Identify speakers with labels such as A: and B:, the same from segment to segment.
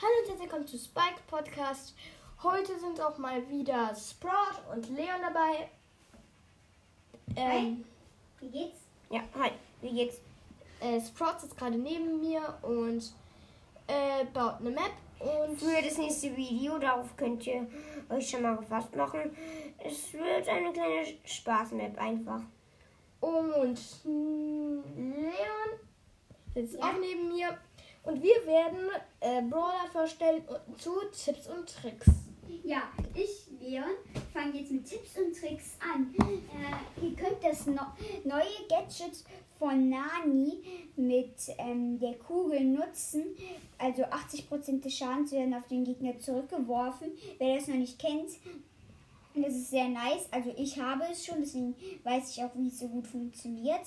A: Hallo und herzlich willkommen zu Spike Podcast. Heute sind auch mal wieder Sprout und Leon dabei. Ähm,
B: Wie geht's?
C: Ja, hi, wie geht's?
A: äh, Sprout sitzt gerade neben mir und äh, baut eine Map und
C: Für das nächste Video, darauf könnt ihr euch schon mal gefasst machen. Es wird eine kleine Spaßmap einfach.
A: und Leon sitzt
B: Ja.
A: auch neben mir und wir werden äh, Brawler vorstellen und- zu Tipps und Tricks.
B: Ja, ich, Leon, fange jetzt mit Tipps und Tricks an. Äh, ihr könnt das no neue Gadget von Nani mit ähm, der Kugel nutzen. Also 80% des Schadens werden auf den Gegner zurückgeworfen. Wer das noch nicht kennt, das ist sehr nice. Also ich habe es schon, deswegen weiß ich auch, wie es so gut funktioniert.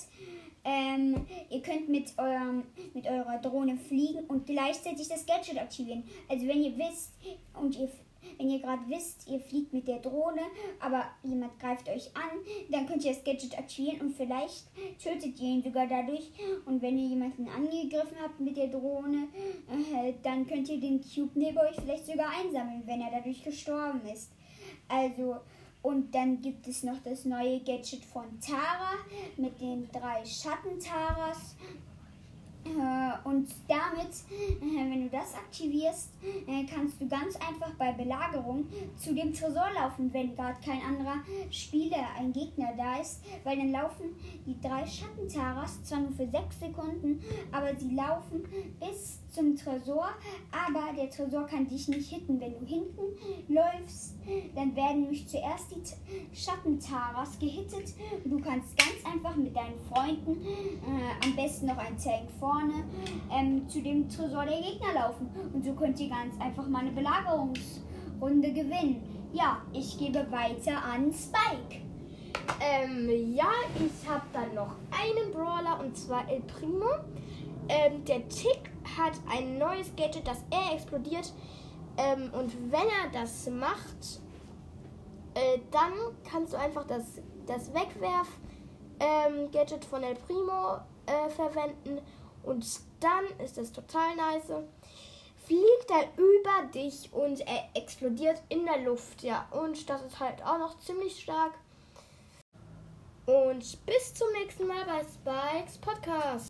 B: Ähm, ihr könnt mit, eurem, mit eurer Drohne fliegen und gleichzeitig das Gadget aktivieren. Also wenn ihr wisst und ihr wenn ihr gerade wisst, ihr fliegt mit der Drohne, aber jemand greift euch an, dann könnt ihr das Gadget aktivieren und vielleicht tötet ihr ihn sogar dadurch. Und wenn ihr jemanden angegriffen habt mit der Drohne, äh, dann könnt ihr den Cube neben euch vielleicht sogar einsammeln, wenn er dadurch gestorben ist. Also, und dann gibt es noch das neue Gadget von Tara mit den drei Schatten-Taras. Äh, Und damit, äh, wenn du das aktivierst, äh, kannst du ganz einfach bei Belagerung zu dem Tresor laufen, wenn gerade kein anderer Spieler, ein Gegner da ist, weil dann laufen die drei Schattentaras zwar nur für sechs Sekunden, aber sie laufen bis zum Tresor, aber der Tresor kann dich nicht hitten. Wenn du hinten läufst, dann werden nämlich zuerst die Schattentaras gehittet. Und du kannst ganz einfach mit deinen Freunden, äh, am besten noch ein Tank vorne, ähm, zu dem Tresor der Gegner laufen. Und so könnt ihr ganz einfach mal eine Belagerungsrunde gewinnen. Ja, ich gebe weiter an Spike.
A: Ähm, ja, ich habe dann noch einen Brawler und zwar El Primo. Ähm, der Tick hat ein neues Gadget, das er explodiert. Ähm, und wenn er das macht, äh, dann kannst du einfach das, das Wegwerf-Gadget von El Primo äh, verwenden. Und dann ist das total nice. Fliegt er über dich und er explodiert in der Luft. Ja, und das ist halt auch noch ziemlich stark. Und bis zum nächsten Mal bei Spikes Podcast.